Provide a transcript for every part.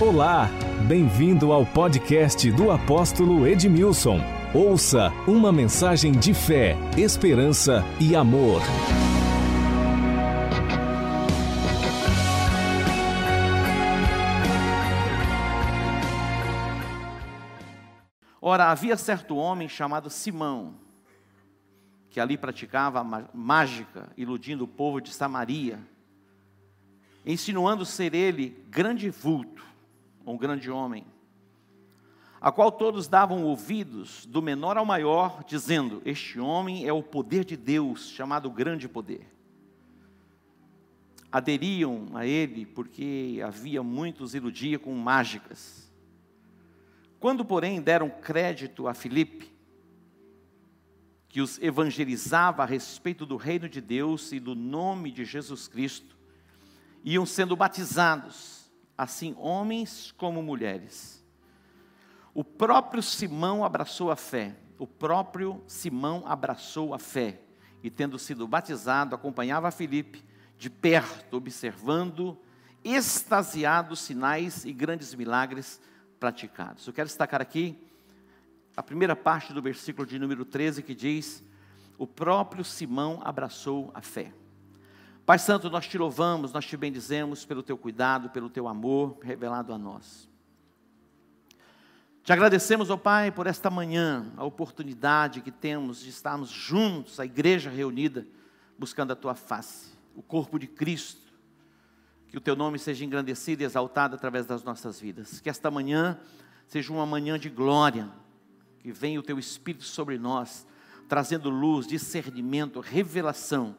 Olá, bem-vindo ao podcast do apóstolo Edmilson. Ouça uma mensagem de fé, esperança e amor. Ora, havia certo homem chamado Simão, que ali praticava mágica, iludindo o povo de Samaria, insinuando ser ele grande vulto um grande homem, a qual todos davam ouvidos, do menor ao maior, dizendo: Este homem é o poder de Deus, chamado grande poder. Aderiam a ele porque havia muitos iludia com mágicas. Quando, porém, deram crédito a Filipe, que os evangelizava a respeito do reino de Deus e do nome de Jesus Cristo, iam sendo batizados assim homens como mulheres. O próprio Simão abraçou a fé, o próprio Simão abraçou a fé, e tendo sido batizado, acompanhava Filipe de perto, observando, extasiados sinais e grandes milagres praticados. Eu quero destacar aqui a primeira parte do versículo de número 13 que diz: O próprio Simão abraçou a fé. Pai Santo, nós te louvamos, nós te bendizemos pelo teu cuidado, pelo teu amor revelado a nós. Te agradecemos, ó oh Pai, por esta manhã, a oportunidade que temos de estarmos juntos, a igreja reunida, buscando a tua face, o corpo de Cristo. Que o teu nome seja engrandecido e exaltado através das nossas vidas. Que esta manhã seja uma manhã de glória, que venha o teu Espírito sobre nós, trazendo luz, discernimento, revelação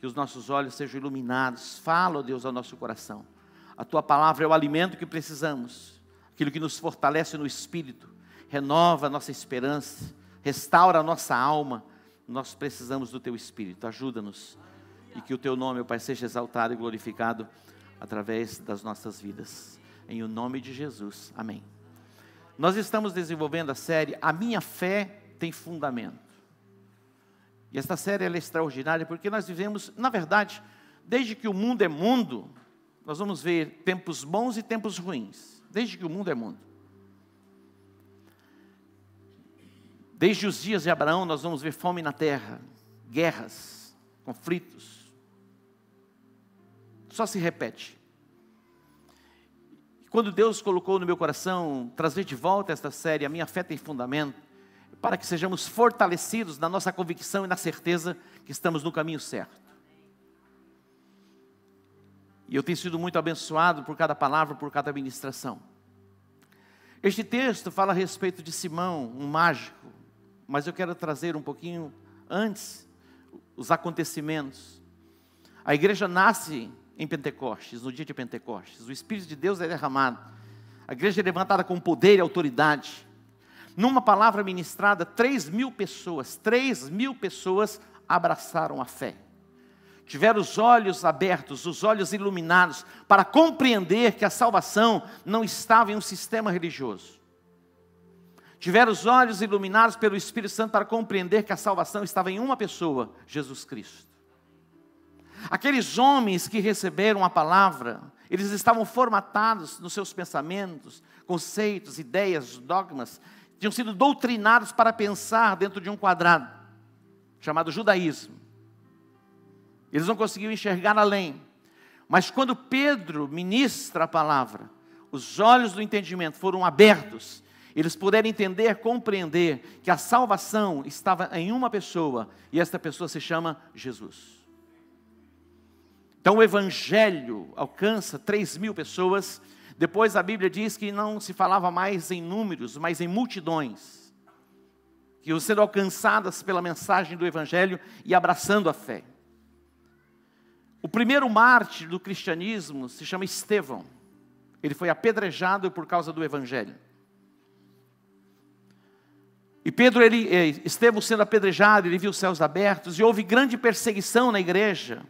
que os nossos olhos sejam iluminados. Fala, ó Deus, ao nosso coração. A tua palavra é o alimento que precisamos, aquilo que nos fortalece no espírito, renova a nossa esperança, restaura a nossa alma. Nós precisamos do teu espírito, ajuda-nos. E que o teu nome, ó Pai, seja exaltado e glorificado através das nossas vidas. Em o nome de Jesus. Amém. Nós estamos desenvolvendo a série A Minha Fé Tem Fundamento. E esta série é extraordinária porque nós vivemos, na verdade, desde que o mundo é mundo, nós vamos ver tempos bons e tempos ruins. Desde que o mundo é mundo. Desde os dias de Abraão, nós vamos ver fome na terra, guerras, conflitos. Só se repete. Quando Deus colocou no meu coração trazer de volta esta série, a minha fé tem fundamento, para que sejamos fortalecidos na nossa convicção e na certeza que estamos no caminho certo. E eu tenho sido muito abençoado por cada palavra, por cada ministração. Este texto fala a respeito de Simão, um mágico, mas eu quero trazer um pouquinho antes os acontecimentos. A igreja nasce em Pentecostes, no dia de Pentecostes. O Espírito de Deus é derramado. A igreja é levantada com poder e autoridade. Numa palavra ministrada, 3 mil pessoas, 3 mil pessoas abraçaram a fé. Tiveram os olhos abertos, os olhos iluminados, para compreender que a salvação não estava em um sistema religioso. Tiveram os olhos iluminados pelo Espírito Santo para compreender que a salvação estava em uma pessoa, Jesus Cristo. Aqueles homens que receberam a palavra, eles estavam formatados nos seus pensamentos, conceitos, ideias, dogmas, tinham sido doutrinados para pensar dentro de um quadrado, chamado judaísmo. Eles não conseguiam enxergar além. Mas quando Pedro ministra a palavra, os olhos do entendimento foram abertos, eles puderam entender, compreender que a salvação estava em uma pessoa, e esta pessoa se chama Jesus. Então o Evangelho alcança 3 mil pessoas, depois a Bíblia diz que não se falava mais em números, mas em multidões, que iam sendo alcançadas pela mensagem do Evangelho e abraçando a fé. O primeiro mártir do cristianismo se chama Estevão. Ele foi apedrejado por causa do Evangelho. E Pedro, ele, Estevão sendo apedrejado, ele viu os céus abertos e houve grande perseguição na igreja.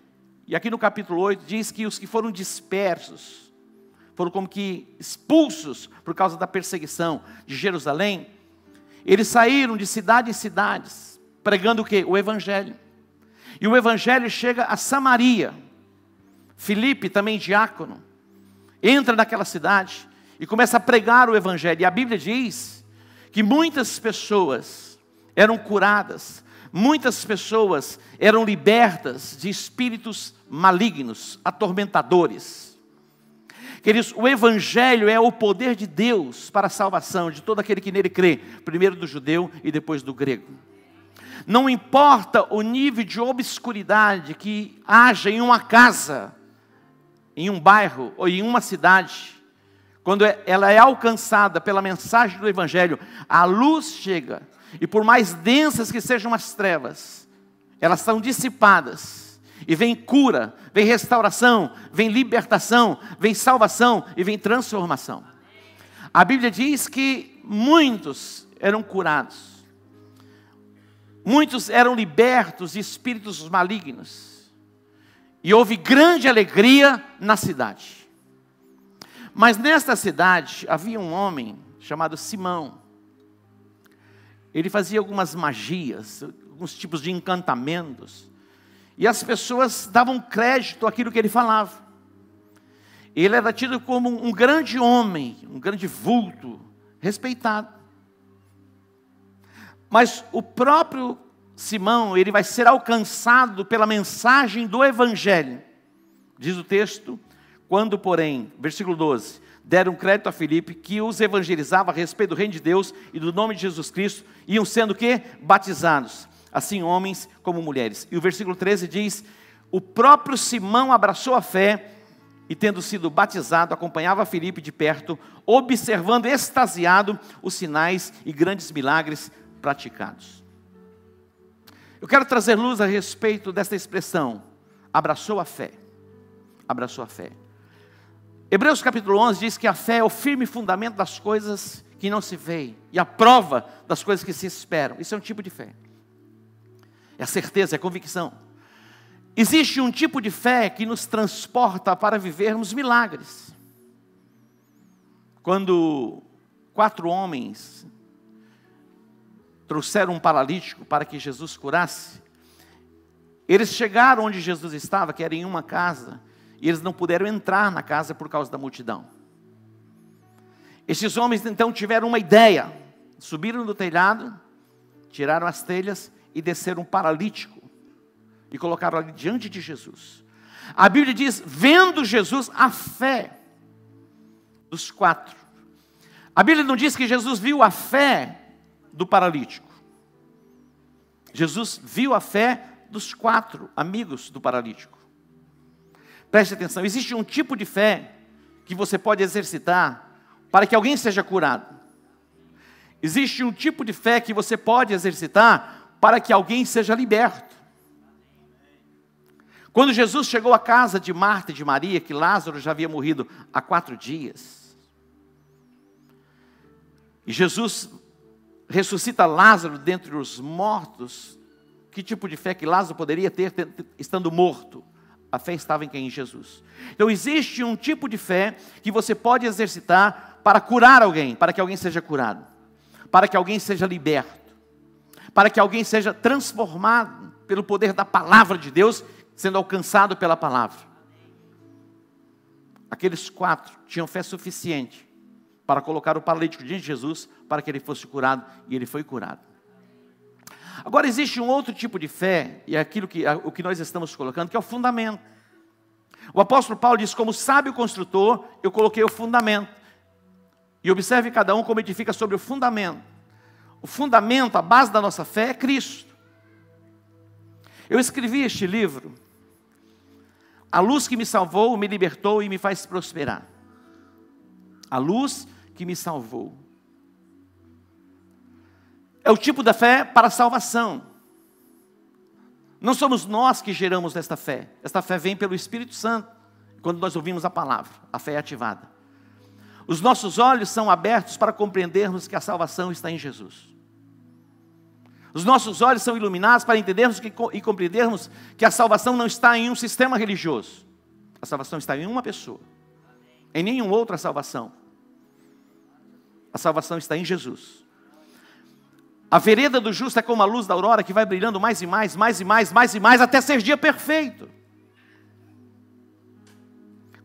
E aqui no capítulo 8 diz que os que foram dispersos, foram como que expulsos por causa da perseguição de Jerusalém, eles saíram de cidade em cidades, pregando o que? O Evangelho. E o Evangelho chega a Samaria. Filipe, também diácono, entra naquela cidade e começa a pregar o Evangelho. E a Bíblia diz que muitas pessoas eram curadas, muitas pessoas eram libertas de espíritos malignos, atormentadores. Queridos, o Evangelho é o poder de Deus para a salvação de todo aquele que nele crê, primeiro do judeu e depois do grego. Não importa o nível de obscuridade que haja em uma casa, em um bairro ou em uma cidade, quando é, ela é alcançada pela mensagem do Evangelho, a luz chega, e por mais densas que sejam as trevas, elas são dissipadas, e vem cura, vem restauração, vem libertação, vem salvação e vem transformação. A Bíblia diz que muitos eram curados, muitos eram libertos de espíritos malignos, e houve grande alegria na cidade. Mas nesta cidade havia um homem chamado Simão. Ele fazia algumas magias, alguns tipos de encantamentos, e as pessoas davam crédito àquilo que ele falava. Ele era tido como um grande homem, um grande vulto, respeitado. Mas o próprio Simão, ele vai ser alcançado pela mensagem do Evangelho. Diz o texto, quando, porém, versículo 12, deram crédito a Filipe, que os evangelizava a respeito do reino de Deus e do nome de Jesus Cristo, iam sendo que? Batizados, assim homens como mulheres. E o versículo 13 diz: O próprio Simão abraçou a fé e, tendo sido batizado, acompanhava Filipe de perto, observando extasiado os sinais e grandes milagres praticados. Eu quero trazer luz a respeito desta expressão, abraçou a fé. Abraçou a fé. Hebreus capítulo 11 diz que a fé é o firme fundamento das coisas que não se veem e a prova das coisas que se esperam. Isso é um tipo de fé. É a certeza, é a convicção. Existe um tipo de fé que nos transporta para vivermos milagres. Quando quatro homens trouxeram um paralítico para que Jesus curasse, eles chegaram onde Jesus estava, que era em uma casa, e eles não puderam entrar na casa por causa da multidão. Esses homens então tiveram uma ideia, subiram do telhado, tiraram as telhas e desceram um paralítico e colocaram ali diante de Jesus. A Bíblia diz: vendo Jesus a fé dos quatro. A Bíblia não diz que Jesus viu a fé do paralítico. Jesus viu a fé dos quatro amigos do paralítico. Preste atenção: existe um tipo de fé que você pode exercitar para que alguém seja curado. Existe um tipo de fé que você pode exercitar para que alguém seja liberto. Quando Jesus chegou à casa de Marta e de Maria, que Lázaro já havia morrido há quatro dias, e Jesus ressuscita Lázaro dentre os mortos, que tipo de fé que Lázaro poderia ter estando morto? A fé estava em quem? Em Jesus. Então existe um tipo de fé que você pode exercitar para curar alguém, para que alguém seja curado, para que alguém seja liberto, para que alguém seja transformado pelo poder da palavra de Deus, sendo alcançado pela palavra. Aqueles quatro tinham fé suficiente para colocar o paralítico diante de Jesus para que ele fosse curado e ele foi curado. Agora existe um outro tipo de fé e é aquilo que o que nós estamos colocando que é o fundamento. O apóstolo Paulo diz: como sábio construtor, eu coloquei o fundamento. E observe cada um como edifica sobre o fundamento. O fundamento, a base da nossa fé é Cristo. Eu escrevi este livro. A luz que me salvou, me libertou e me faz prosperar. A luz que me salvou. É o tipo da fé para a salvação. Não somos nós que geramos esta fé. Esta fé vem pelo Espírito Santo, quando nós ouvimos a palavra, a fé é ativada. Os nossos olhos são abertos para compreendermos que a salvação está em Jesus. Os nossos olhos são iluminados para entendermos que, e compreendermos que a salvação não está em um sistema religioso. A salvação está em uma pessoa. Em nenhuma outra salvação. A salvação está em Jesus. A vereda do justo é como a luz da aurora que vai brilhando mais e mais, mais e mais, mais e mais, até ser dia perfeito.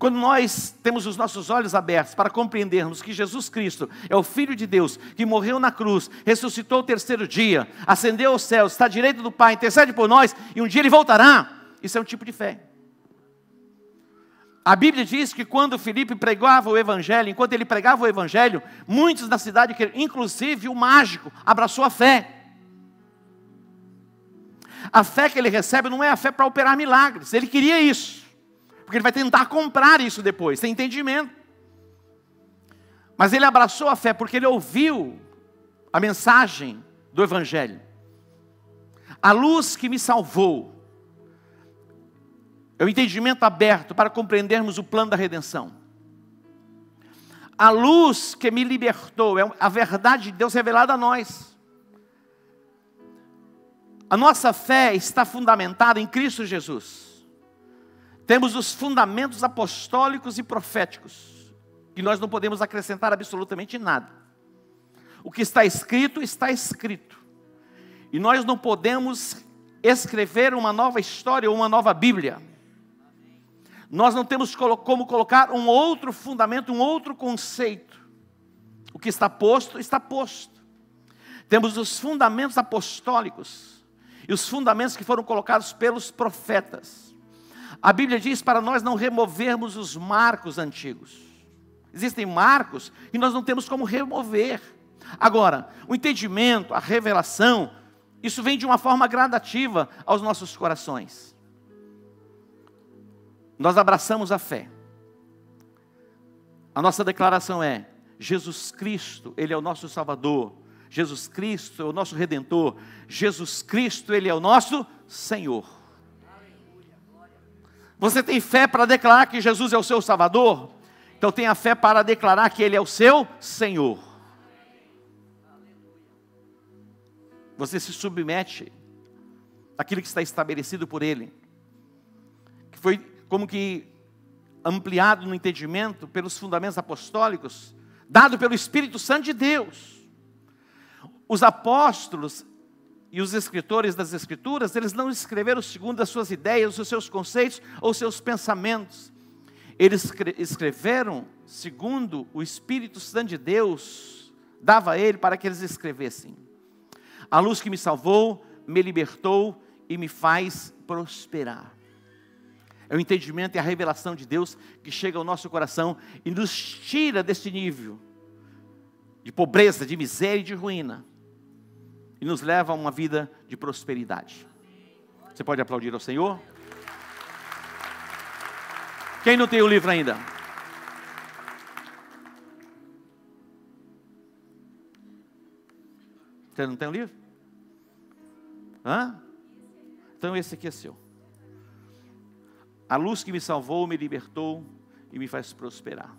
Quando nós temos os nossos olhos abertos para compreendermos que Jesus Cristo é o Filho de Deus, que morreu na cruz, ressuscitou o terceiro dia, ascendeu aos céus, está à direita do Pai, intercede por nós e um dia ele voltará, isso é um tipo de fé. A Bíblia diz que quando Felipe pregava o Evangelho, enquanto ele pregava o Evangelho, muitos na cidade, inclusive o mágico, abraçou a fé. A fé que ele recebe não é a fé para operar milagres, ele queria isso, porque ele vai tentar comprar isso depois, sem entendimento. Mas ele abraçou a fé porque ele ouviu a mensagem do Evangelho. A luz que me salvou, é o entendimento aberto para compreendermos o plano da redenção. A luz que me libertou é a verdade de Deus revelada a nós. A nossa fé está fundamentada em Cristo Jesus. Temos os fundamentos apostólicos e proféticos, que nós não podemos acrescentar absolutamente nada. O que está escrito, está escrito. E nós não podemos escrever uma nova história ou uma nova Bíblia nós não temos como colocar um outro fundamento, um outro conceito. O que está posto, está posto. Temos os fundamentos apostólicos e os fundamentos que foram colocados pelos profetas. A Bíblia diz para nós não removermos os marcos antigos. Existem marcos e nós não temos como remover. Agora, o entendimento, a revelação, isso vem de uma forma gradativa aos nossos corações nós abraçamos a fé. A nossa declaração é: Jesus Cristo, Ele é o nosso Salvador. Jesus Cristo é o nosso Redentor. Jesus Cristo, Ele é o nosso Senhor. Você tem fé para declarar que Jesus é o seu Salvador? Então tenha fé para declarar que Ele é o seu Senhor. Você se submete àquilo que está estabelecido por Ele, que foi como que ampliado no entendimento pelos fundamentos apostólicos, dado pelo Espírito Santo de Deus. Os apóstolos e os escritores das Escrituras, eles não escreveram segundo as suas ideias, os seus conceitos ou seus pensamentos. Eles escreveram segundo o Espírito Santo de Deus dava a ele para que eles escrevessem. A luz que me salvou, me libertou e me faz prosperar. É o entendimento e a revelação de Deus que chega ao nosso coração e nos tira desse nível de pobreza, de miséria e de ruína e nos leva a uma vida de prosperidade. Você pode aplaudir ao Senhor? Quem não tem o livro ainda? Você não tem o livro? Hã? Então esse aqui é seu. A luz que me salvou, me libertou e me faz prosperar.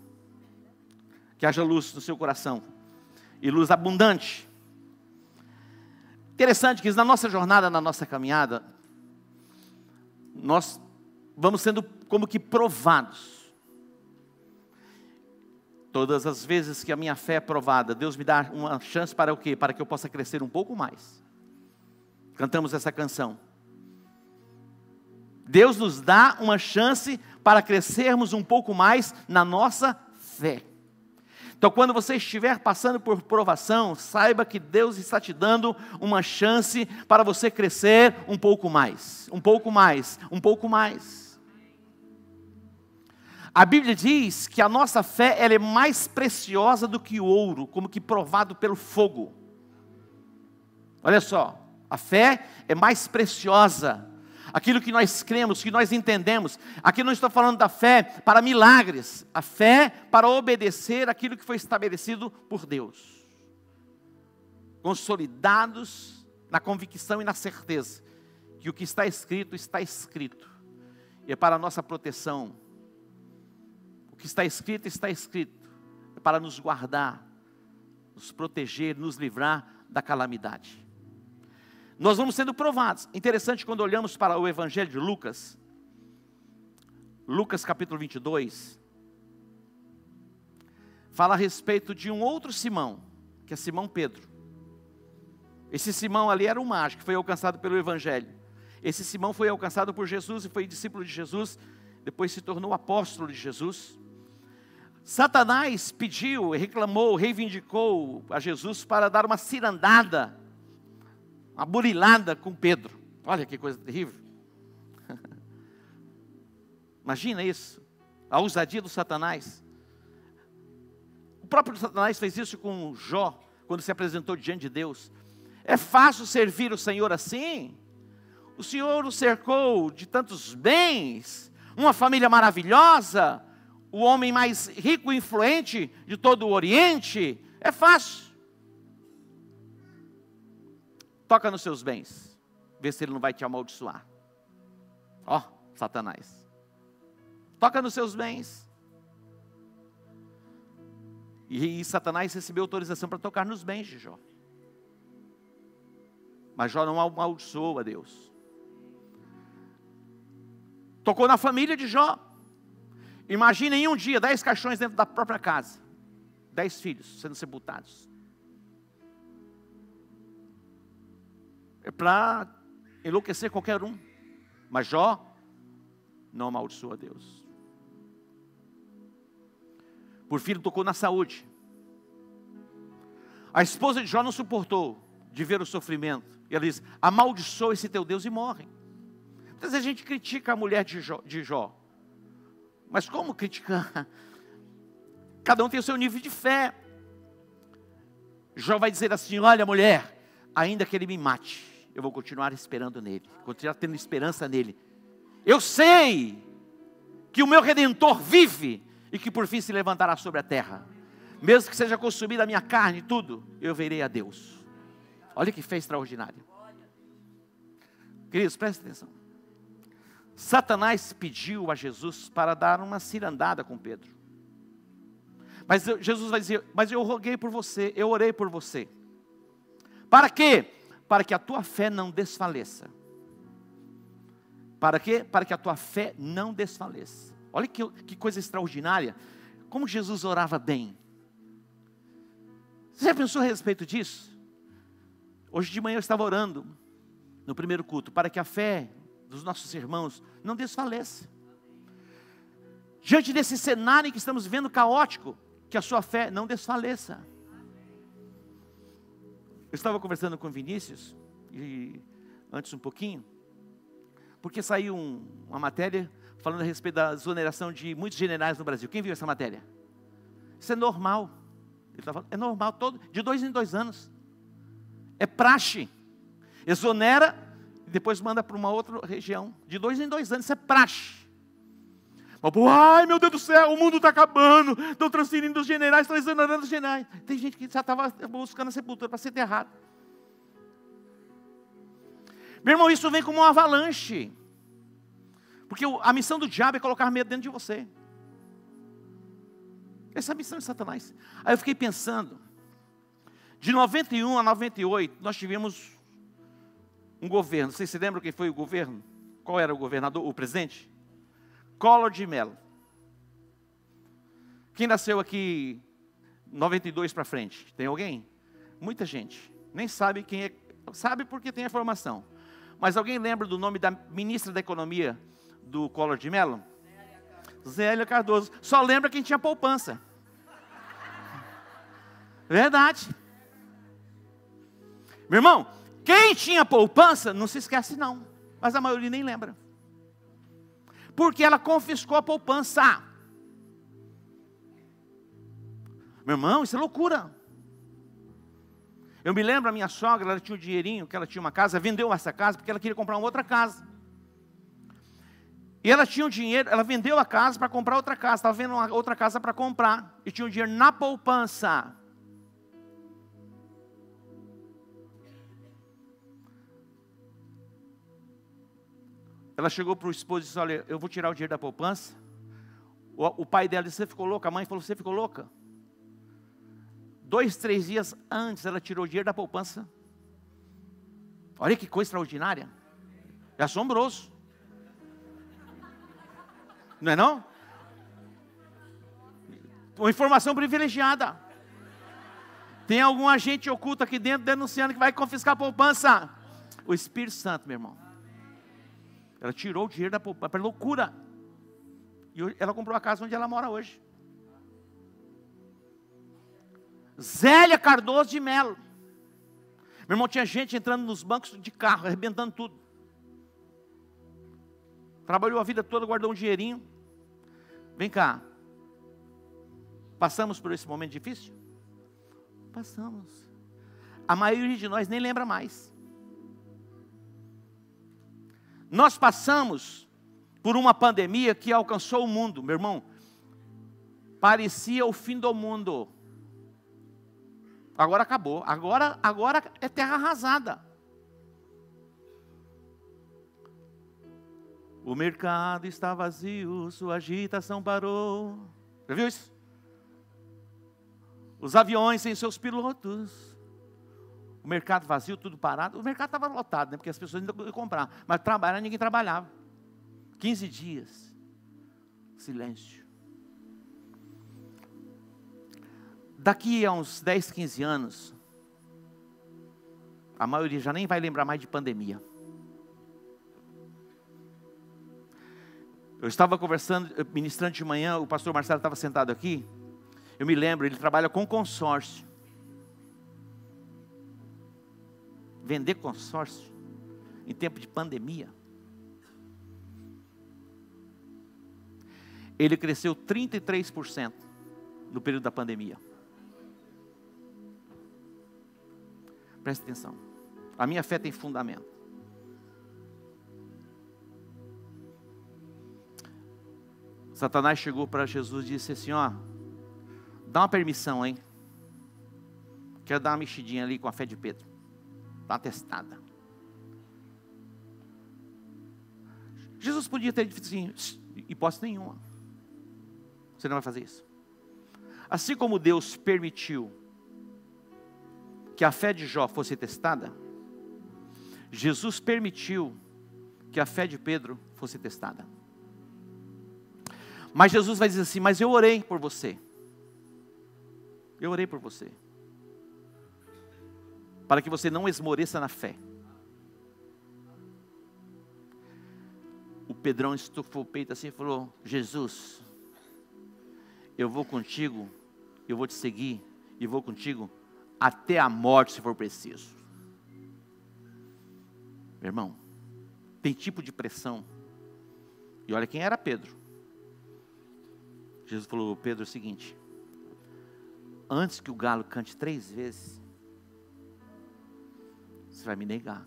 Que haja luz no seu coração e luz abundante. Interessante que na nossa jornada, na nossa caminhada, nós vamos sendo como que provados. Todas as vezes que a minha fé é provada, Deus me dá uma chance para o quê? Para que eu possa crescer um pouco mais. Cantamos essa canção. Deus nos dá uma chance para crescermos um pouco mais na nossa fé. Então, quando você estiver passando por provação, saiba que Deus está te dando uma chance para você crescer um pouco mais, um pouco mais, um pouco mais. A Bíblia diz que a nossa fé ela é mais preciosa do que o ouro, como que provado pelo fogo. Olha só, a fé é mais preciosa aquilo que nós cremos, que nós entendemos. Aqui não estou falando da fé para milagres, a fé para obedecer aquilo que foi estabelecido por Deus. Consolidados na convicção e na certeza que o que está escrito, está escrito, e é para a nossa proteção. O que está escrito, está escrito, é para nos guardar, nos proteger, nos livrar da calamidade nós vamos sendo provados. Interessante quando olhamos para o Evangelho de Lucas, Lucas capítulo 22, fala a respeito de um outro Simão, que é Simão Pedro. Esse Simão ali era um mágico, foi alcançado pelo Evangelho. Esse Simão foi alcançado por Jesus e foi discípulo de Jesus depois se tornou apóstolo de Jesus. Satanás pediu, reclamou, reivindicou a Jesus para dar uma cirandada, uma burilada com Pedro. Olha que coisa terrível. Imagina isso, a ousadia do Satanás. O próprio Satanás fez isso com Jó, quando se apresentou diante de Deus. É fácil servir o Senhor assim? O Senhor o cercou de tantos bens, uma família maravilhosa, o homem mais rico e influente de todo o Oriente, é fácil. Toca nos seus bens, vê se ele não vai te amaldiçoar. Ó, oh, Satanás. Toca nos seus bens. E, e Satanás recebeu autorização para tocar nos bens de Jó. Mas Jó não amaldiçoou a Deus. Tocou na família de Jó. Imagine em um dia dez caixões dentro da própria casa, dez filhos sendo sepultados. É para enlouquecer qualquer um. Mas Jó não amaldiçoa Deus. Por filho tocou na saúde. A esposa de Jó não suportou de ver o sofrimento. E ela diz: amaldiçoa esse teu Deus e morre. Muitas vezes a gente critica a mulher de Jó. De Jó. Mas como criticar? Cada um tem o seu nível de fé. Jó vai dizer assim: Olha, mulher, ainda que ele me mate, eu vou continuar esperando nele, continuar tendo esperança nele. Eu sei que o meu redentor vive e que por fim se levantará sobre a terra. Mesmo que seja consumida a minha carne e tudo, eu verei a Deus. Olha que fé extraordinária. Queridos, prestem atenção. Satanás pediu a Jesus para dar uma cirandada com Pedro. Mas Jesus vai dizer: Mas eu roguei por você, eu orei por você. Para quê? Para que a tua fé não desfaleça. Para quê? Para que a tua fé não desfaleça. Olha que, que coisa extraordinária. Como Jesus orava bem. Você já pensou a respeito disso? Hoje de manhã eu estava orando no primeiro culto para que a fé dos nossos irmãos não desfaleça. Diante desse cenário que estamos vendo caótico, que a sua fé não desfaleça. Eu estava conversando com Vinícius, e antes um pouquinho, porque saiu um, uma matéria falando a respeito da exoneração de muitos generais no Brasil. Quem viu essa matéria? Isso é normal. Ele tá falando, é normal, todo, de dois em dois anos. É praxe. Exonera depois manda para uma outra região. De dois em dois anos, isso é praxe. Ai meu Deus do céu, o mundo está acabando. Estão transferindo os generais, estão exonerando os generais. Tem gente que já estava buscando a sepultura para ser enterrado. Meu irmão, isso vem como uma avalanche. Porque a missão do diabo é colocar medo dentro de você. Essa é a missão de Satanás. Aí eu fiquei pensando. De 91 a 98, nós tivemos um governo. Vocês se lembram quem foi o governo? Qual era o governador, o presidente? Collor de Mello. Quem nasceu aqui 92 para frente? Tem alguém? Muita gente. Nem sabe quem é. Sabe porque tem a formação. Mas alguém lembra do nome da ministra da Economia do Collor de Mello? Zélia Cardoso. Só lembra quem tinha poupança. Verdade. Meu irmão, quem tinha poupança, não se esquece não, mas a maioria nem lembra. Porque ela confiscou a poupança. Meu irmão, isso é loucura. Eu me lembro, a minha sogra, ela tinha um dinheirinho, que ela tinha uma casa, vendeu essa casa porque ela queria comprar uma outra casa. E ela tinha um dinheiro, ela vendeu a casa para comprar outra casa, estava vendo uma outra casa para comprar, e tinha um dinheiro na poupança. Ela chegou para o esposo e disse: Olha, eu vou tirar o dinheiro da poupança. O, o pai dela disse: Você ficou louca? A mãe falou: Você ficou louca? Dois, três dias antes, ela tirou o dinheiro da poupança. Olha que coisa extraordinária. É assombroso. Não é não? Uma informação privilegiada. Tem algum agente oculto aqui dentro denunciando que vai confiscar a poupança. O Espírito Santo, meu irmão. Ela tirou o dinheiro da poupança, para loucura. E ela comprou a casa onde ela mora hoje. Zélia Cardoso de Melo. Meu irmão, tinha gente entrando nos bancos de carro, arrebentando tudo. Trabalhou a vida toda, guardou um dinheirinho. Vem cá. Passamos por esse momento difícil? Passamos. A maioria de nós nem lembra mais. Nós passamos por uma pandemia que alcançou o mundo, meu irmão. Parecia o fim do mundo. Agora acabou. Agora, agora é terra arrasada. O mercado está vazio, sua agitação parou. Já viu isso? Os aviões sem seus pilotos. O mercado vazio, tudo parado. O mercado estava lotado, né? Porque as pessoas ainda iam comprar. Mas trabalhar, ninguém trabalhava. 15 dias. Silêncio. Daqui a uns 10, 15 anos, a maioria já nem vai lembrar mais de pandemia. Eu estava conversando, ministrando de manhã, o pastor Marcelo estava sentado aqui. Eu me lembro, ele trabalha com consórcio. Vender consórcio em tempo de pandemia. Ele cresceu 33% no período da pandemia. Preste atenção. A minha fé tem fundamento. Satanás chegou para Jesus e disse assim: Ó, dá uma permissão, hein? Quero dar uma mexidinha ali com a fé de Pedro. Dá uma testada. Jesus podia ter dito assim: hipótese nenhuma. Você não vai fazer isso. Assim como Deus permitiu que a fé de Jó fosse testada, Jesus permitiu que a fé de Pedro fosse testada. Mas Jesus vai dizer assim: Mas eu orei por você. Eu orei por você. Para que você não esmoreça na fé. O Pedrão estufou o peito assim e falou: Jesus, eu vou contigo, eu vou te seguir e vou contigo até a morte se for preciso. Meu irmão, tem tipo de pressão. E olha quem era Pedro. Jesus falou, Pedro, é o seguinte: antes que o galo cante três vezes, você vai me negar.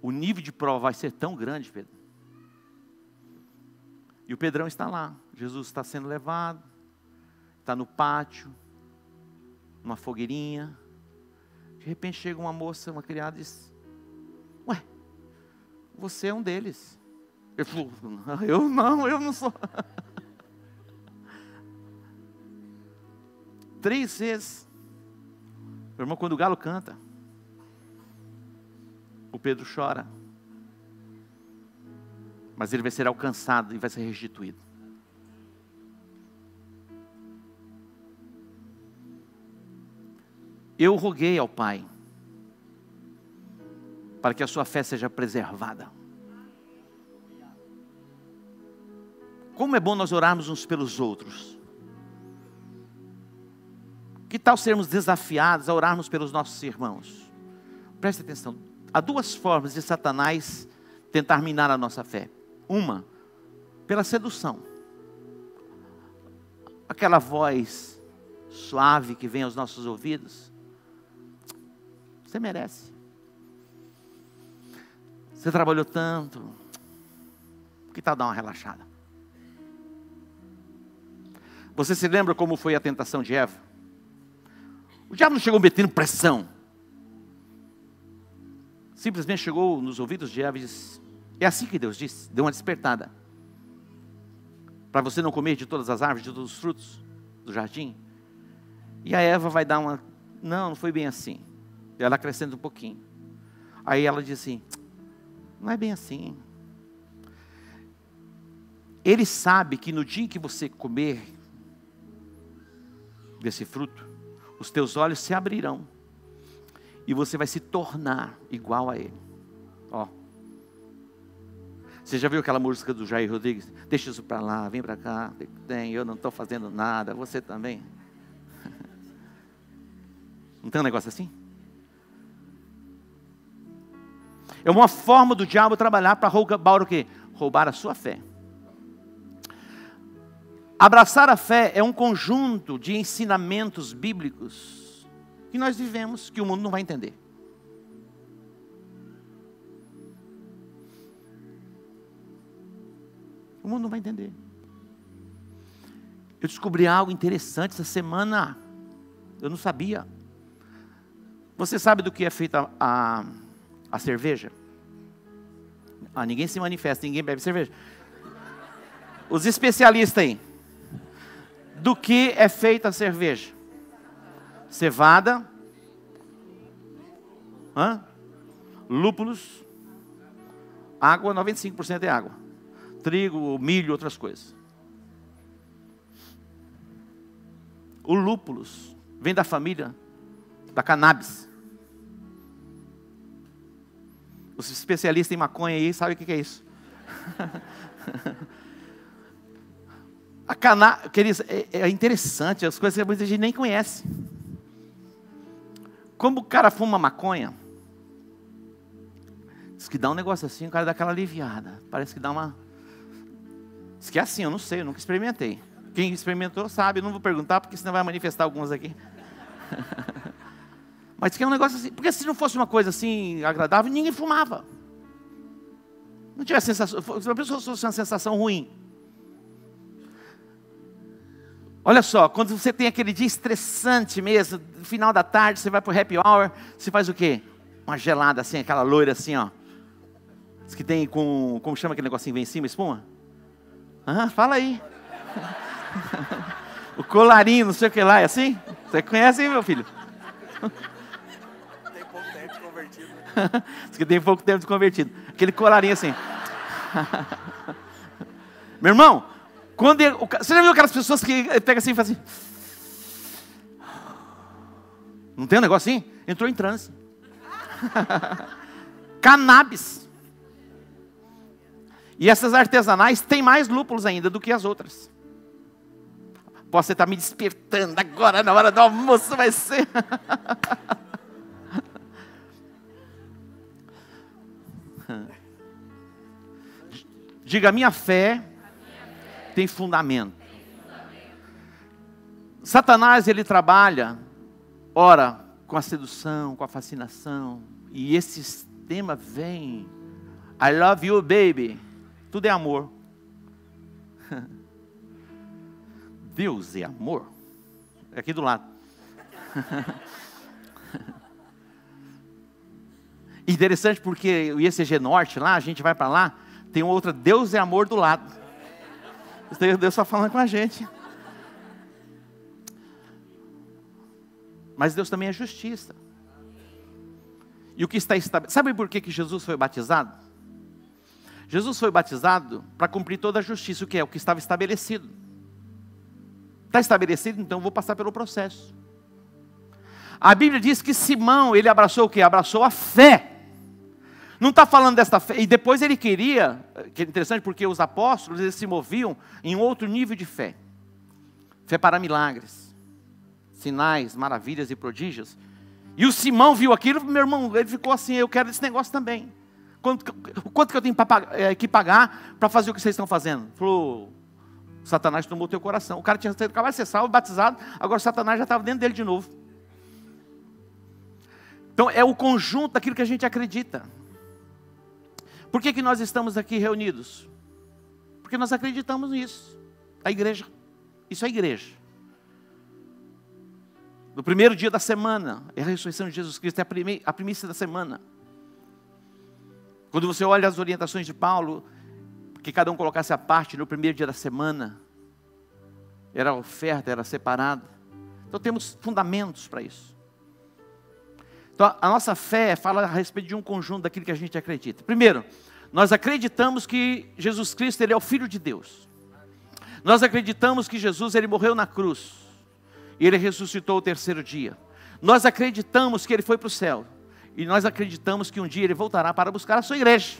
O nível de prova vai ser tão grande, Pedro. E o Pedrão está lá. Jesus está sendo levado, está no pátio, numa fogueirinha. De repente chega uma moça, uma criada e diz: Ué, você é um deles. Ele falou: Eu não, eu não sou. Três vezes. Meu irmão, quando o galo canta, o Pedro chora. Mas ele vai ser alcançado e vai ser restituído. Eu roguei ao Pai para que a sua fé seja preservada. Como é bom nós orarmos uns pelos outros. Que tal sermos desafiados a orarmos pelos nossos irmãos? Preste atenção. Há duas formas de Satanás tentar minar a nossa fé. Uma, pela sedução. Aquela voz suave que vem aos nossos ouvidos. Você merece. Você trabalhou tanto. Que tal dar uma relaxada? Você se lembra como foi a tentação de Eva? O diabo não chegou metendo pressão. Simplesmente chegou nos ouvidos de Eva e disse: É assim que Deus disse, deu uma despertada. Para você não comer de todas as árvores, de todos os frutos do jardim. E a Eva vai dar uma. Não, não foi bem assim. Ela acrescenta um pouquinho. Aí ela diz assim: Não é bem assim. Ele sabe que no dia em que você comer desse fruto, os teus olhos se abrirão e você vai se tornar igual a Ele. Ó. Você já viu aquela música do Jair Rodrigues? Deixa isso para lá, vem para cá. Tem, eu não estou fazendo nada, você também. Não tem um negócio assim? É uma forma do diabo trabalhar para roubar o quê? Roubar a sua fé. Abraçar a fé é um conjunto de ensinamentos bíblicos que nós vivemos, que o mundo não vai entender. O mundo não vai entender. Eu descobri algo interessante essa semana. Eu não sabia. Você sabe do que é feita a, a cerveja? Ah, ninguém se manifesta, ninguém bebe cerveja. Os especialistas aí. Do que é feita a cerveja? Cevada. Hã? Lúpulos. Água, 95% é água. Trigo, milho, outras coisas. O lúpulos vem da família da cannabis. Os especialistas em maconha aí sabem o que é isso. A cana, queridos, é, é, interessante, as coisas que muita gente nem conhece. Como o cara fuma maconha, diz que dá um negócio assim, o cara dá aquela aliviada. Parece que dá uma. Diz que é assim, eu não sei, eu nunca experimentei. Quem experimentou sabe, eu não vou perguntar, porque senão vai manifestar alguns aqui. Mas que é um negócio assim, porque se não fosse uma coisa assim agradável, ninguém fumava. Não tivesse sensação, se a pessoa fosse uma sensação ruim. Olha só, quando você tem aquele dia estressante mesmo, no final da tarde, você vai para o happy hour, você faz o quê? Uma gelada assim, aquela loira assim, ó. Diz que tem com, como chama aquele negocinho que vem em cima, espuma? Ah, fala aí. o colarinho, não sei o que lá, é assim? Você conhece, hein, meu filho? Diz que tem pouco tempo de convertido. Aquele colarinho assim. Meu irmão, quando ele, você já viu aquelas pessoas que pega assim e faz assim? Não tem um negócio assim? Entrou em transe. Cannabis. E essas artesanais têm mais lúpulos ainda do que as outras. Posso estar me despertando agora na hora do almoço, vai ser. Diga, minha fé tem fundamento. Satanás, ele trabalha, ora, com a sedução, com a fascinação, e esse sistema vem, I love you, baby, tudo é amor. Deus é amor. É aqui do lado. Interessante porque o ICG Norte lá, a gente vai para lá, tem outra, Deus é amor do lado. Deus está falando com a gente. Mas Deus também é justiça. E o que está estabelecido. Sabe por que, que Jesus foi batizado? Jesus foi batizado para cumprir toda a justiça, o que é? O que estava estabelecido. Está estabelecido, então vou passar pelo processo. A Bíblia diz que Simão, ele abraçou o que? Abraçou a fé. Não está falando desta fé. E depois ele queria, que é interessante porque os apóstolos eles se moviam em outro nível de fé. Fé para milagres, sinais, maravilhas e prodígios. E o Simão viu aquilo, meu irmão, ele ficou assim, eu quero esse negócio também. Quanto, quanto que eu tenho é, que pagar para fazer o que vocês estão fazendo? Falou, Satanás tomou o teu coração. O cara tinha acabado de ser salvo, batizado, agora Satanás já estava dentro dele de novo. Então é o conjunto daquilo que a gente acredita. Por que, que nós estamos aqui reunidos? Porque nós acreditamos nisso. A igreja. Isso é igreja. No primeiro dia da semana, é a ressurreição de Jesus Cristo, é a primícia da semana. Quando você olha as orientações de Paulo, que cada um colocasse a parte no primeiro dia da semana, era oferta, era separada. Então temos fundamentos para isso. Então, a nossa fé fala a respeito de um conjunto daquilo que a gente acredita. Primeiro, nós acreditamos que Jesus Cristo ele é o Filho de Deus. Nós acreditamos que Jesus ele morreu na cruz e ele ressuscitou o terceiro dia. Nós acreditamos que ele foi para o céu e nós acreditamos que um dia ele voltará para buscar a sua igreja.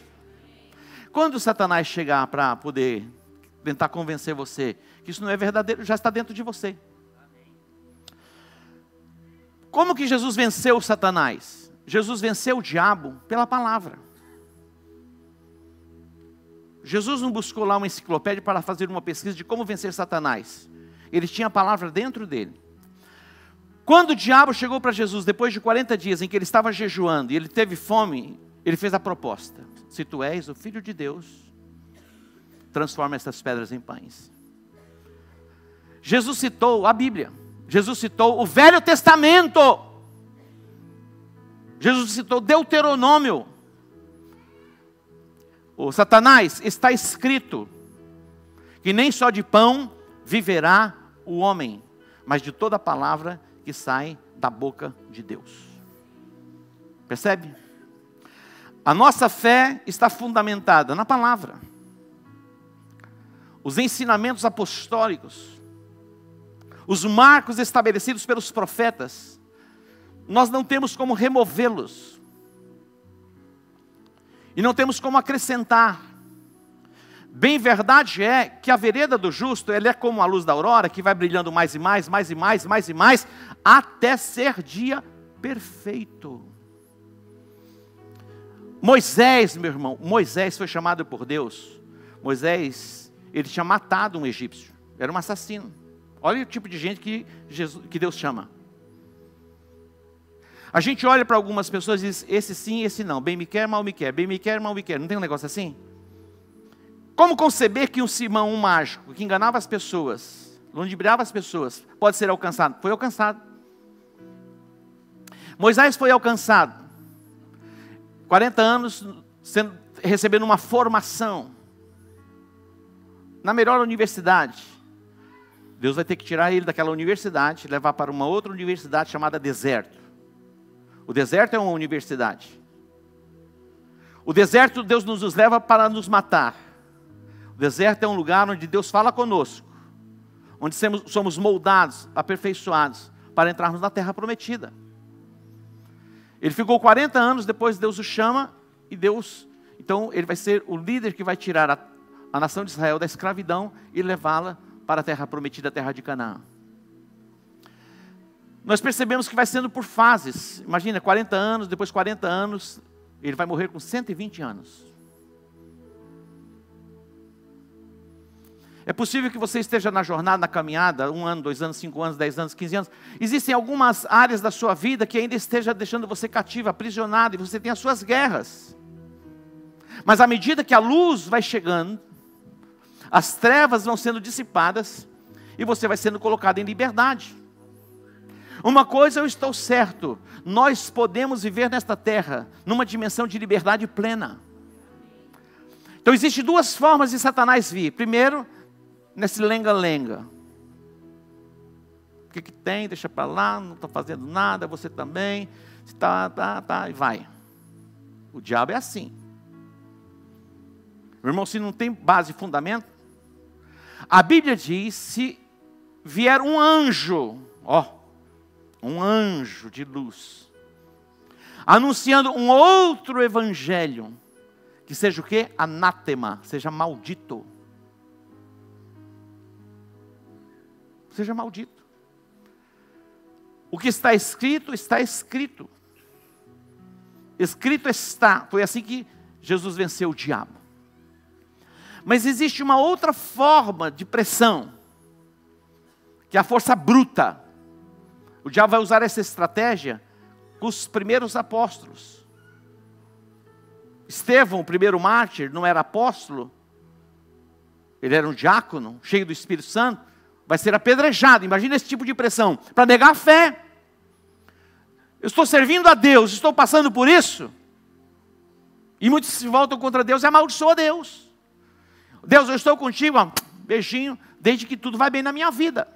Quando Satanás chegar para poder tentar convencer você que isso não é verdadeiro, já está dentro de você. Como que Jesus venceu Satanás? Jesus venceu o diabo pela palavra. Jesus não buscou lá uma enciclopédia para fazer uma pesquisa de como vencer Satanás. Ele tinha a palavra dentro dele. Quando o diabo chegou para Jesus, depois de 40 dias em que ele estava jejuando e ele teve fome, ele fez a proposta: Se tu és o filho de Deus, transforma essas pedras em pães. Jesus citou a Bíblia, Jesus citou o Velho Testamento, Jesus citou Deuteronômio. O Satanás está escrito que nem só de pão viverá o homem, mas de toda palavra que sai da boca de Deus. Percebe? A nossa fé está fundamentada na palavra. Os ensinamentos apostólicos, os marcos estabelecidos pelos profetas, nós não temos como removê-los. E não temos como acrescentar. Bem verdade é que a vereda do justo, ele é como a luz da aurora, que vai brilhando mais e mais, mais e mais, mais e mais, até ser dia perfeito. Moisés, meu irmão, Moisés foi chamado por Deus. Moisés, ele tinha matado um egípcio, era um assassino. Olha o tipo de gente que, Jesus, que Deus chama. A gente olha para algumas pessoas e diz: esse sim, esse não. Bem me quer, mal me quer. Bem me quer, mal me quer. Não tem um negócio assim? Como conceber que um Simão, um mágico, que enganava as pessoas, ludibriava as pessoas, pode ser alcançado? Foi alcançado. Moisés foi alcançado. 40 anos sendo, recebendo uma formação na melhor universidade. Deus vai ter que tirar ele daquela universidade levar para uma outra universidade chamada deserto. O deserto é uma universidade. O deserto Deus nos leva para nos matar. O deserto é um lugar onde Deus fala conosco, onde somos moldados, aperfeiçoados, para entrarmos na terra prometida. Ele ficou 40 anos, depois Deus o chama, e Deus, então ele vai ser o líder que vai tirar a, a nação de Israel da escravidão e levá-la para a terra prometida, a terra de Canaã. Nós percebemos que vai sendo por fases. Imagina, 40 anos, depois 40 anos, ele vai morrer com 120 anos. É possível que você esteja na jornada, na caminhada, um ano, dois anos, cinco anos, dez anos, quinze anos. Existem algumas áreas da sua vida que ainda esteja deixando você cativo, aprisionado, e você tem as suas guerras. Mas à medida que a luz vai chegando, as trevas vão sendo dissipadas, e você vai sendo colocado em liberdade. Uma coisa eu estou certo: nós podemos viver nesta terra numa dimensão de liberdade plena. Então, existem duas formas de Satanás vir. Primeiro, nesse lenga-lenga. O que, que tem? Deixa para lá, não está fazendo nada, você também. Tá, tá, tá, e vai. O diabo é assim. Meu irmão, se não tem base e fundamento, a Bíblia diz: se vier um anjo, ó, um anjo de luz, anunciando um outro evangelho, que seja o que? Anátema, seja maldito. seja maldito. O que está escrito, está escrito. Escrito está. Foi assim que Jesus venceu o diabo. Mas existe uma outra forma de pressão, que é a força bruta. O diabo vai usar essa estratégia com os primeiros apóstolos. Estevão, o primeiro mártir, não era apóstolo, ele era um diácono, cheio do Espírito Santo vai ser apedrejado. Imagina esse tipo de pressão para negar a fé. Eu estou servindo a Deus, estou passando por isso. E muitos se voltam contra Deus e amaldiçoam a Deus. Deus, eu estou contigo, ó, beijinho, desde que tudo vai bem na minha vida.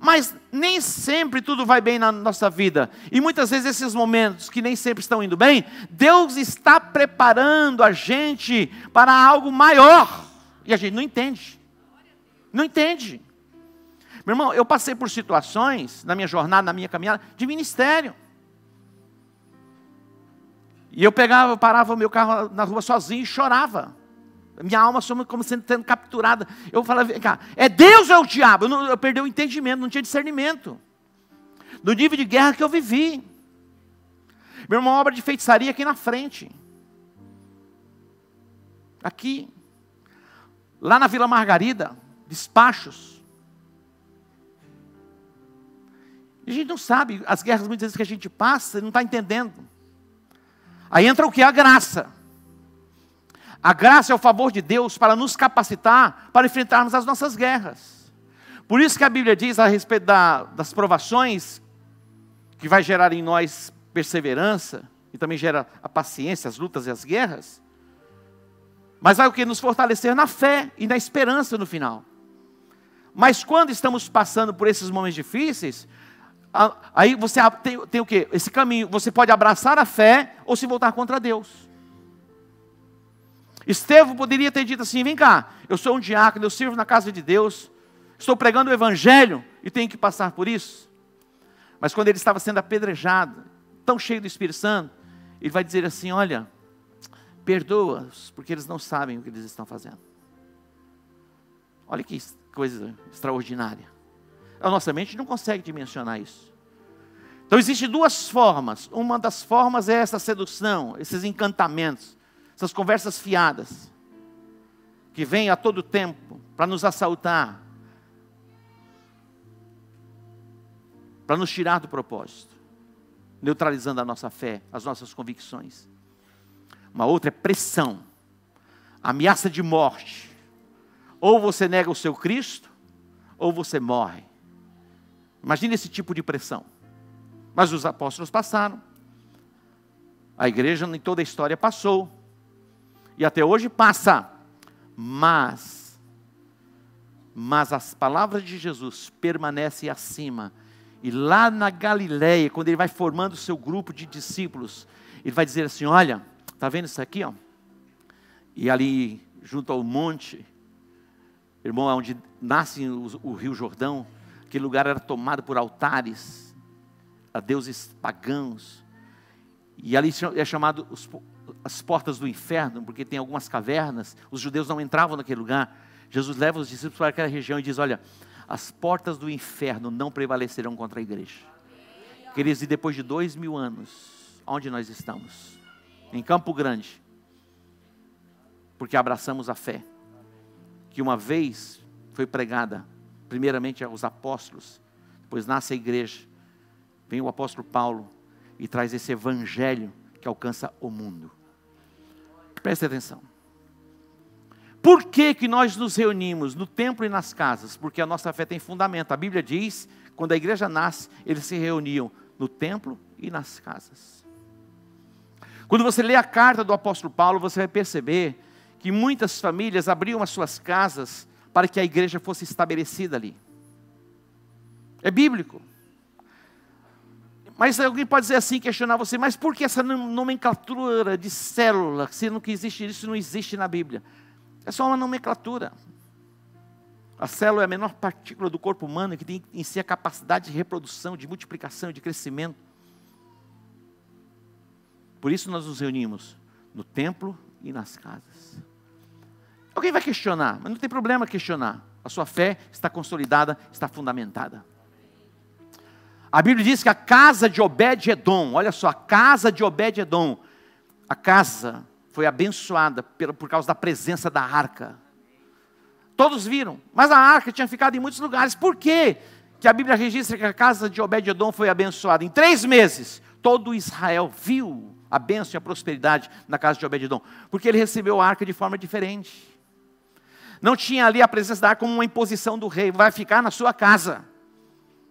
Mas nem sempre tudo vai bem na nossa vida. E muitas vezes esses momentos que nem sempre estão indo bem, Deus está preparando a gente para algo maior. E a gente não entende. Não entende. Meu irmão, eu passei por situações na minha jornada, na minha caminhada, de ministério. E eu pegava, eu parava o meu carro na rua sozinho e chorava. Minha alma soma como sendo, sendo capturada. Eu falava, vem cá, é Deus ou é o diabo? Eu, não, eu perdi o entendimento, não tinha discernimento. Do nível de guerra que eu vivi. Meu irmão, obra de feitiçaria aqui na frente. Aqui. Lá na Vila Margarida, despachos. E a gente não sabe, as guerras muitas vezes que a gente passa, não está entendendo. Aí entra o que? A graça. A graça é o favor de Deus para nos capacitar para enfrentarmos as nossas guerras. Por isso que a Bíblia diz a respeito da, das provações, que vai gerar em nós perseverança, e também gera a paciência, as lutas e as guerras. Mas vai o que? Nos fortalecer na fé e na esperança no final. Mas quando estamos passando por esses momentos difíceis, aí você tem, tem o que? Esse caminho, você pode abraçar a fé ou se voltar contra Deus. Estevão poderia ter dito assim: vem cá, eu sou um diácono, eu sirvo na casa de Deus, estou pregando o Evangelho e tenho que passar por isso. Mas quando ele estava sendo apedrejado, tão cheio do Espírito Santo, ele vai dizer assim: olha, perdoa-os, porque eles não sabem o que eles estão fazendo. Olha que coisa extraordinária. A nossa mente não consegue dimensionar isso. Então existem duas formas. Uma das formas é essa sedução, esses encantamentos essas conversas fiadas, que vêm a todo tempo para nos assaltar, para nos tirar do propósito, neutralizando a nossa fé, as nossas convicções. Uma outra é pressão, ameaça de morte. Ou você nega o seu Cristo, ou você morre. Imagine esse tipo de pressão. Mas os apóstolos passaram. A igreja em toda a história passou e até hoje passa. Mas, mas as palavras de Jesus permanecem acima. E lá na Galileia, quando ele vai formando o seu grupo de discípulos, ele vai dizer assim: Olha, está vendo isso aqui? Ó? E ali, junto ao monte, irmão, onde nasce o, o Rio Jordão, aquele lugar era tomado por altares a deuses pagãos. E ali é chamado os, as portas do inferno, porque tem algumas cavernas, os judeus não entravam naquele lugar. Jesus leva os discípulos para aquela região e diz: Olha, as portas do inferno não prevalecerão contra a igreja. Queridos, e depois de dois mil anos, onde nós estamos? Em Campo Grande, porque abraçamos a fé, que uma vez foi pregada, primeiramente aos apóstolos, depois nasce a igreja, vem o apóstolo Paulo e traz esse evangelho que alcança o mundo. Preste atenção. Por que, que nós nos reunimos no templo e nas casas? Porque a nossa fé tem fundamento. A Bíblia diz, quando a igreja nasce, eles se reuniam no templo e nas casas. Quando você lê a carta do apóstolo Paulo, você vai perceber que muitas famílias abriam as suas casas para que a igreja fosse estabelecida ali. É bíblico. Mas alguém pode dizer assim, questionar você, mas por que essa nomenclatura de célula, sendo que existe isso não existe na Bíblia? É só uma nomenclatura. A célula é a menor partícula do corpo humano que tem em si a capacidade de reprodução, de multiplicação, de crescimento. Por isso nós nos reunimos no templo e nas casas. Alguém vai questionar, mas não tem problema questionar. A sua fé está consolidada, está fundamentada. A Bíblia diz que a casa de Obed-Edom, olha só, a casa de Obed-Edom, a casa foi abençoada por causa da presença da arca. Todos viram, mas a arca tinha ficado em muitos lugares. Por quê? Que a Bíblia registra que a casa de Obed-Edom foi abençoada. Em três meses, todo Israel viu a bênção e a prosperidade na casa de Obed-Edom, porque ele recebeu a arca de forma diferente. Não tinha ali a presença da arca como uma imposição do rei, vai ficar na sua casa.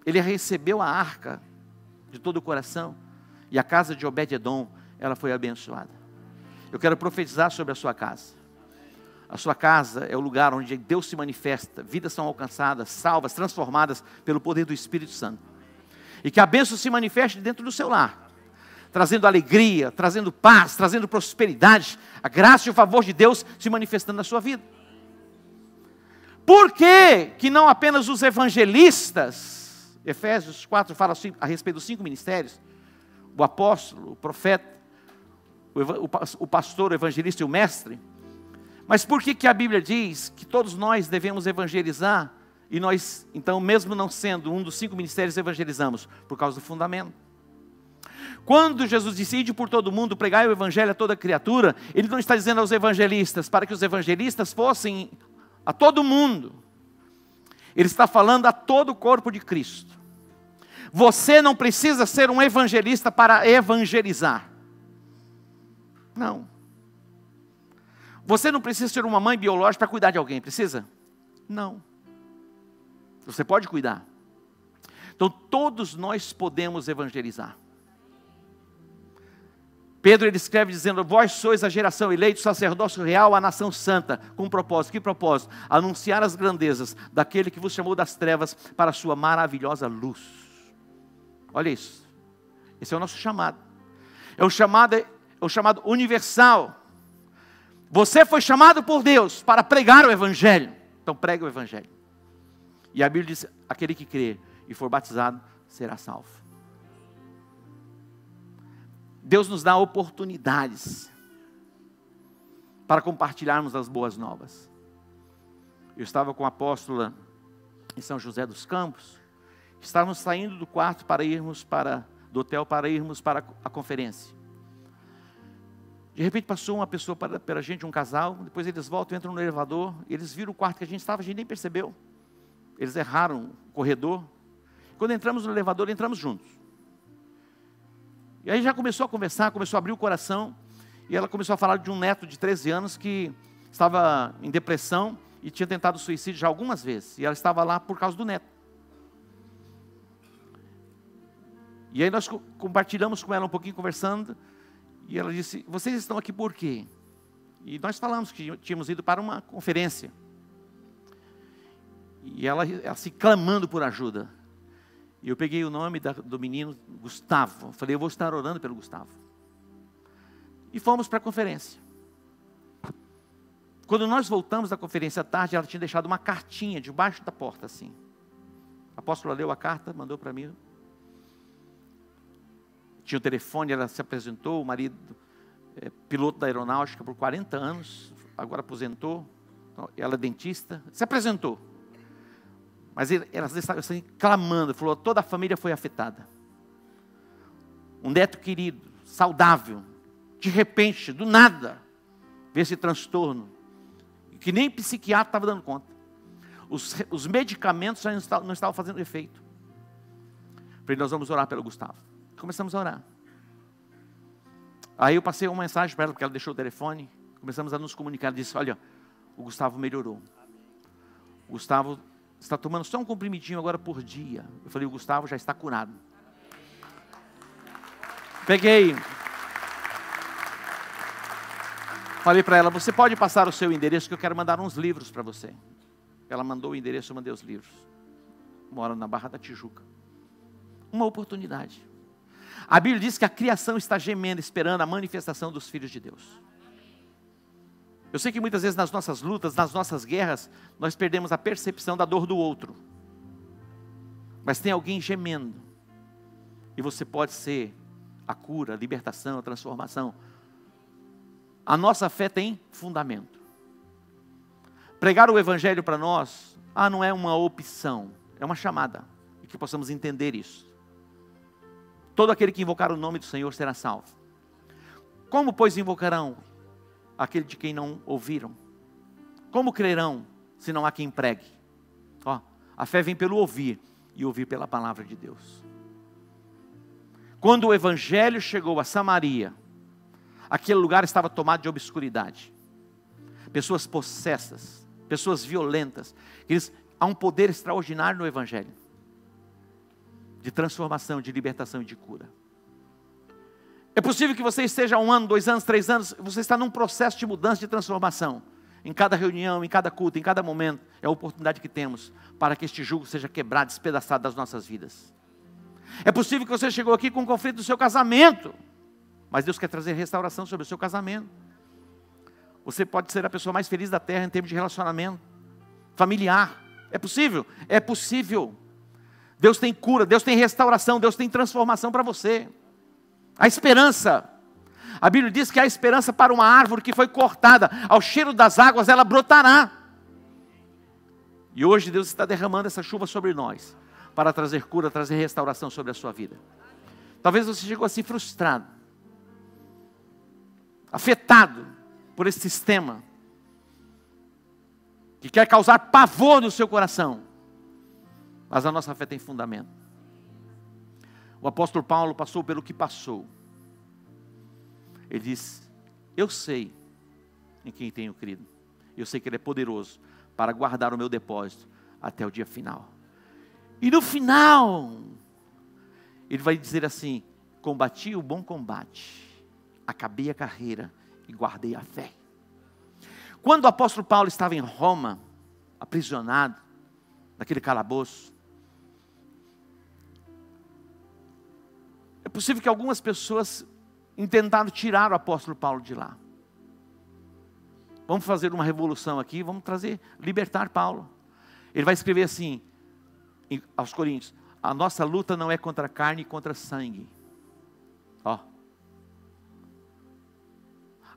Ele recebeu a arca de todo o coração e a casa de Obed-edom, ela foi abençoada. Eu quero profetizar sobre a sua casa. A sua casa é o lugar onde Deus se manifesta, vidas são alcançadas, salvas, transformadas pelo poder do Espírito Santo. E que a bênção se manifeste dentro do seu lar, trazendo alegria, trazendo paz, trazendo prosperidade, a graça e o favor de Deus se manifestando na sua vida. Por que, que não apenas os evangelistas Efésios 4 fala assim, a respeito dos cinco ministérios: o apóstolo, o profeta, o pastor, o evangelista e o mestre. Mas por que, que a Bíblia diz que todos nós devemos evangelizar e nós, então, mesmo não sendo um dos cinco ministérios, evangelizamos? Por causa do fundamento. Quando Jesus disse, ide por todo mundo, pregai o evangelho a toda criatura, ele não está dizendo aos evangelistas, para que os evangelistas fossem a todo mundo. Ele está falando a todo o corpo de Cristo. Você não precisa ser um evangelista para evangelizar. Não. Você não precisa ser uma mãe biológica para cuidar de alguém, precisa? Não. Você pode cuidar. Então, todos nós podemos evangelizar. Pedro ele escreve dizendo: Vós sois a geração eleita, o sacerdócio real, a nação santa, com propósito. Que propósito? Anunciar as grandezas daquele que vos chamou das trevas para a sua maravilhosa luz. Olha isso. Esse é o nosso chamado. É o chamado, é o chamado universal. Você foi chamado por Deus para pregar o Evangelho. Então pregue o Evangelho. E a Bíblia diz: aquele que crê e for batizado será salvo. Deus nos dá oportunidades para compartilharmos as boas novas. Eu estava com a apóstola em São José dos Campos. Estávamos saindo do quarto para irmos para do hotel para irmos para a conferência. De repente passou uma pessoa para, para a gente, um casal, depois eles voltam, entram no elevador, eles viram o quarto que a gente estava, a gente nem percebeu. Eles erraram o corredor. Quando entramos no elevador, entramos juntos. E aí já começou a conversar, começou a abrir o coração, e ela começou a falar de um neto de 13 anos que estava em depressão e tinha tentado suicídio já algumas vezes, e ela estava lá por causa do neto. E aí nós compartilhamos com ela um pouquinho, conversando, e ela disse: Vocês estão aqui por quê? E nós falamos que tínhamos ido para uma conferência. E ela, ela se clamando por ajuda. E eu peguei o nome da, do menino, Gustavo. Falei, eu vou estar orando pelo Gustavo. E fomos para a conferência. Quando nós voltamos da conferência à tarde, ela tinha deixado uma cartinha debaixo da porta, assim. A apóstola leu a carta, mandou para mim tinha o telefone, ela se apresentou, o marido, é, piloto da aeronáutica por 40 anos, agora aposentou, então, ela é dentista, se apresentou. Mas elas estavam assim, clamando, falou, toda a família foi afetada. Um neto querido, saudável, de repente, do nada, vê esse transtorno, que nem psiquiatra estava dando conta. Os, os medicamentos não estavam, não estavam fazendo efeito. Falei, nós vamos orar pelo Gustavo. Começamos a orar. Aí eu passei uma mensagem para ela, porque ela deixou o telefone. Começamos a nos comunicar. Disse: Olha, o Gustavo melhorou. O Gustavo está tomando só um comprimidinho agora por dia. Eu falei: O Gustavo já está curado. Peguei. Falei para ela: Você pode passar o seu endereço, que eu quero mandar uns livros para você. Ela mandou o endereço, eu mandei os livros. Mora na Barra da Tijuca. Uma oportunidade. A Bíblia diz que a criação está gemendo, esperando a manifestação dos filhos de Deus. Eu sei que muitas vezes nas nossas lutas, nas nossas guerras, nós perdemos a percepção da dor do outro. Mas tem alguém gemendo. E você pode ser a cura, a libertação, a transformação. A nossa fé tem fundamento. Pregar o Evangelho para nós, ah, não é uma opção, é uma chamada. E que possamos entender isso. Todo aquele que invocar o nome do Senhor será salvo. Como, pois, invocarão aquele de quem não ouviram? Como crerão se não há quem pregue? Ó, a fé vem pelo ouvir e ouvir pela palavra de Deus. Quando o evangelho chegou a Samaria, aquele lugar estava tomado de obscuridade. Pessoas possessas, pessoas violentas. Eles, há um poder extraordinário no evangelho de transformação, de libertação e de cura. É possível que você esteja um ano, dois anos, três anos, você está num processo de mudança, de transformação. Em cada reunião, em cada culto, em cada momento, é a oportunidade que temos para que este jugo seja quebrado, despedaçado das nossas vidas. É possível que você chegou aqui com um conflito do seu casamento, mas Deus quer trazer restauração sobre o seu casamento. Você pode ser a pessoa mais feliz da terra em termos de relacionamento familiar. É possível? É possível. Deus tem cura, Deus tem restauração, Deus tem transformação para você. A esperança. A Bíblia diz que há esperança para uma árvore que foi cortada, ao cheiro das águas ela brotará. E hoje Deus está derramando essa chuva sobre nós, para trazer cura, trazer restauração sobre a sua vida. Talvez você chegou assim frustrado, afetado por esse sistema, que quer causar pavor no seu coração, mas a nossa fé tem fundamento. O apóstolo Paulo passou pelo que passou. Ele diz: Eu sei em quem tenho crido. Eu sei que Ele é poderoso para guardar o meu depósito até o dia final. E no final, ele vai dizer assim: Combati o bom combate, acabei a carreira e guardei a fé. Quando o apóstolo Paulo estava em Roma, aprisionado, naquele calabouço, possível que algumas pessoas intentaram tirar o apóstolo Paulo de lá. Vamos fazer uma revolução aqui, vamos trazer, libertar Paulo. Ele vai escrever assim, aos Coríntios: a nossa luta não é contra carne e contra sangue. Ó.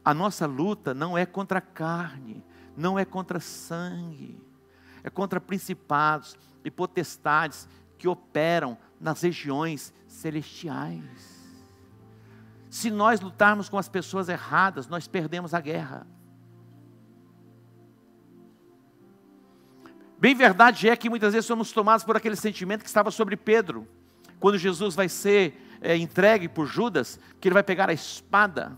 A nossa luta não é contra carne, não é contra sangue, é contra principados e potestades que operam nas regiões celestiais. Se nós lutarmos com as pessoas erradas, nós perdemos a guerra. Bem verdade é que muitas vezes somos tomados por aquele sentimento que estava sobre Pedro, quando Jesus vai ser é, entregue por Judas, que ele vai pegar a espada.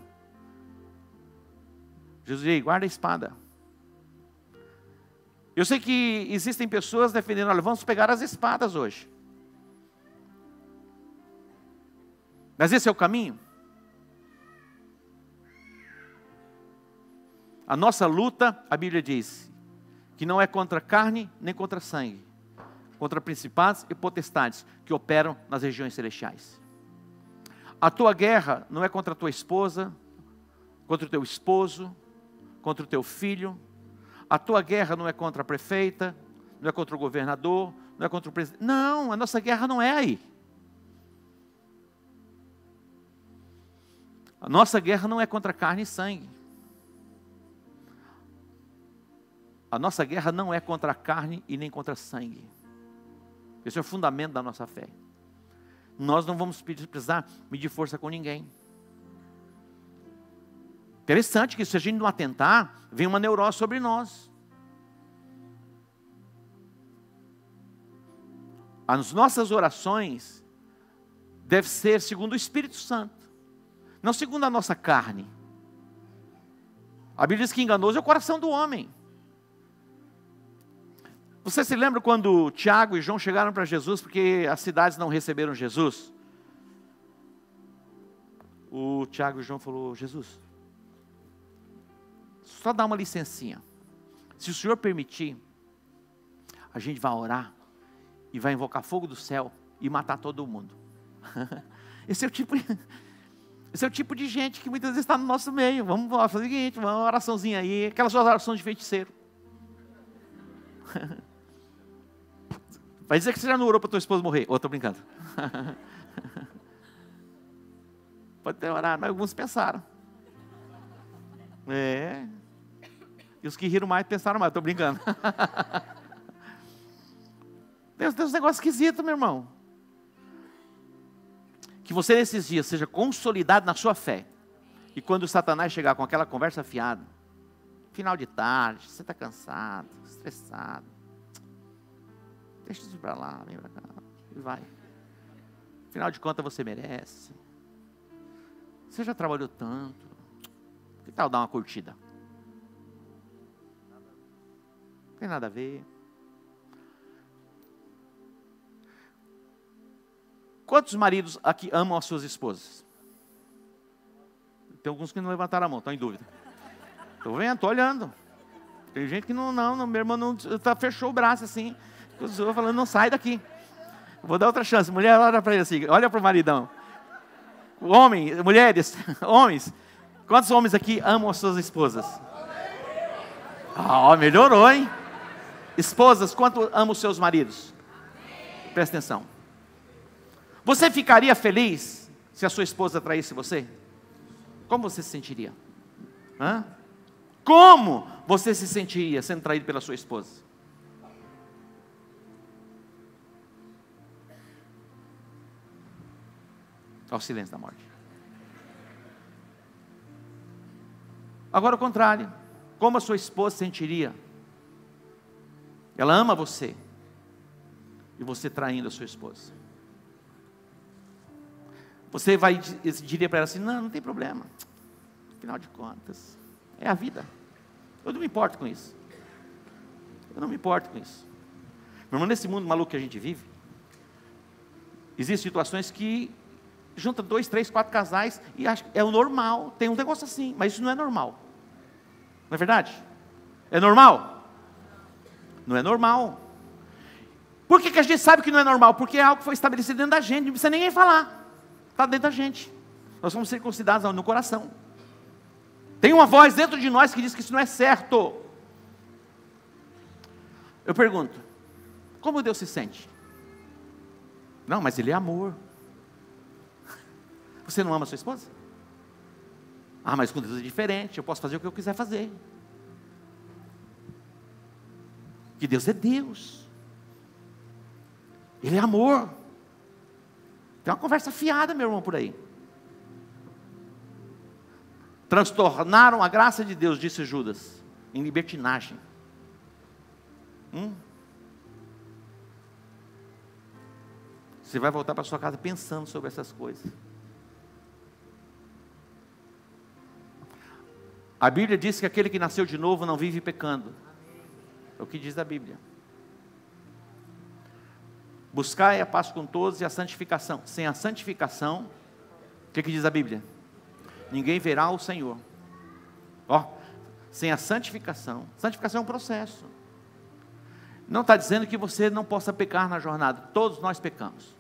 Jesus diz: guarda a espada. Eu sei que existem pessoas defendendo, olha, vamos pegar as espadas hoje. Mas esse é o caminho? A nossa luta, a Bíblia diz, que não é contra carne nem contra sangue, contra principados e potestades que operam nas regiões celestiais. A tua guerra não é contra a tua esposa, contra o teu esposo, contra o teu filho. A tua guerra não é contra a prefeita, não é contra o governador, não é contra o presidente. Não, a nossa guerra não é aí. A nossa guerra não é contra carne e sangue. A nossa guerra não é contra carne e nem contra sangue. Esse é o fundamento da nossa fé. Nós não vamos precisar medir força com ninguém. Interessante que se a gente não atentar, vem uma neurose sobre nós. As nossas orações devem ser segundo o Espírito Santo, não segundo a nossa carne. A Bíblia diz que enganoso é o coração do homem. Você se lembra quando Tiago e João chegaram para Jesus porque as cidades não receberam Jesus? O Tiago e João falou: Jesus, só dá uma licencinha. Se o Senhor permitir, a gente vai orar e vai invocar fogo do céu e matar todo mundo. Esse é o tipo, esse é o tipo de gente que muitas vezes está no nosso meio. Vamos fazer o seguinte, uma oraçãozinha aí, aquelas suas orações de feiticeiro. Vai dizer que você já não orou para tua esposa morrer. Ou oh, estou brincando. Pode ter orado, mas alguns pensaram. É. E os que riram mais pensaram mais. Estou brincando. Deus tem uns negócios esquisitos, meu irmão. Que você nesses dias seja consolidado na sua fé. E quando o Satanás chegar com aquela conversa fiada, final de tarde, você está cansado, estressado Deixa isso para lá, vem para cá. E vai. Afinal de contas, você merece. Você já trabalhou tanto. Que tal dar uma curtida? Não tem nada a ver. Quantos maridos aqui amam as suas esposas? Tem alguns que não levantaram a mão, estão em dúvida. Estou vendo, estou olhando. Tem gente que não, não, não meu irmão não tá, fechou o braço assim. Senhor falando, não sai daqui. Vou dar outra chance. Mulher, olha para ele assim, olha para o maridão. Homem, mulheres, homens. Quantos homens aqui amam as suas esposas? Ah, melhorou, hein? Esposas, quanto amam os seus maridos? Presta atenção. Você ficaria feliz se a sua esposa traísse você? Como você se sentiria? Hã? Como você se sentiria sendo traído pela sua esposa? Ao silêncio da morte. Agora o contrário. Como a sua esposa sentiria? Ela ama você. E você traindo a sua esposa. Você vai diria para ela assim: não, não tem problema. Afinal de contas, é a vida. Eu não me importo com isso. Eu não me importo com isso. Meu irmão, nesse mundo maluco que a gente vive, existem situações que junta dois, três, quatro casais e acha, é o normal. Tem um negócio assim, mas isso não é normal. Não é verdade? É normal? Não é normal. Por que, que a gente sabe que não é normal? Porque é algo que foi estabelecido dentro da gente, não precisa ninguém falar. Está dentro da gente. Nós somos circuncidados no coração. Tem uma voz dentro de nós que diz que isso não é certo. Eu pergunto, como Deus se sente? Não, mas Ele é amor. Você não ama sua esposa? Ah, mas com Deus é diferente, eu posso fazer o que eu quiser fazer. Que Deus é Deus. Ele é amor. Tem uma conversa fiada, meu irmão, por aí. Transtornaram a graça de Deus, disse Judas, em libertinagem. Hum? Você vai voltar para sua casa pensando sobre essas coisas. A Bíblia diz que aquele que nasceu de novo não vive pecando. É o que diz a Bíblia. Buscai a paz com todos e a santificação. Sem a santificação, o que, que diz a Bíblia? Ninguém verá o Senhor. Ó, sem a santificação. Santificação é um processo. Não está dizendo que você não possa pecar na jornada. Todos nós pecamos.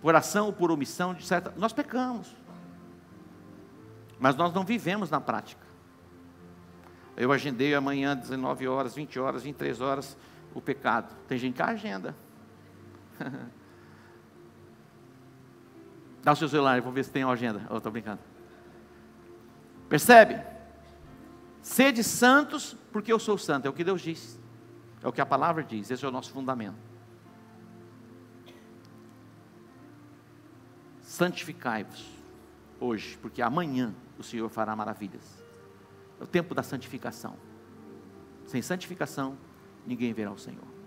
Por ação ou por omissão, de certa. Nós pecamos. Mas nós não vivemos na prática. Eu agendei amanhã, 19 horas, 20 horas, 23 horas, o pecado. Tem gente que agenda. Dá o seu celular, vou ver se tem a agenda. Estou brincando. Percebe? Sede santos, porque eu sou santo. É o que Deus diz. É o que a palavra diz. Esse é o nosso fundamento. Santificai-vos hoje, porque amanhã o Senhor fará maravilhas. É o tempo da santificação. Sem santificação, ninguém verá o Senhor.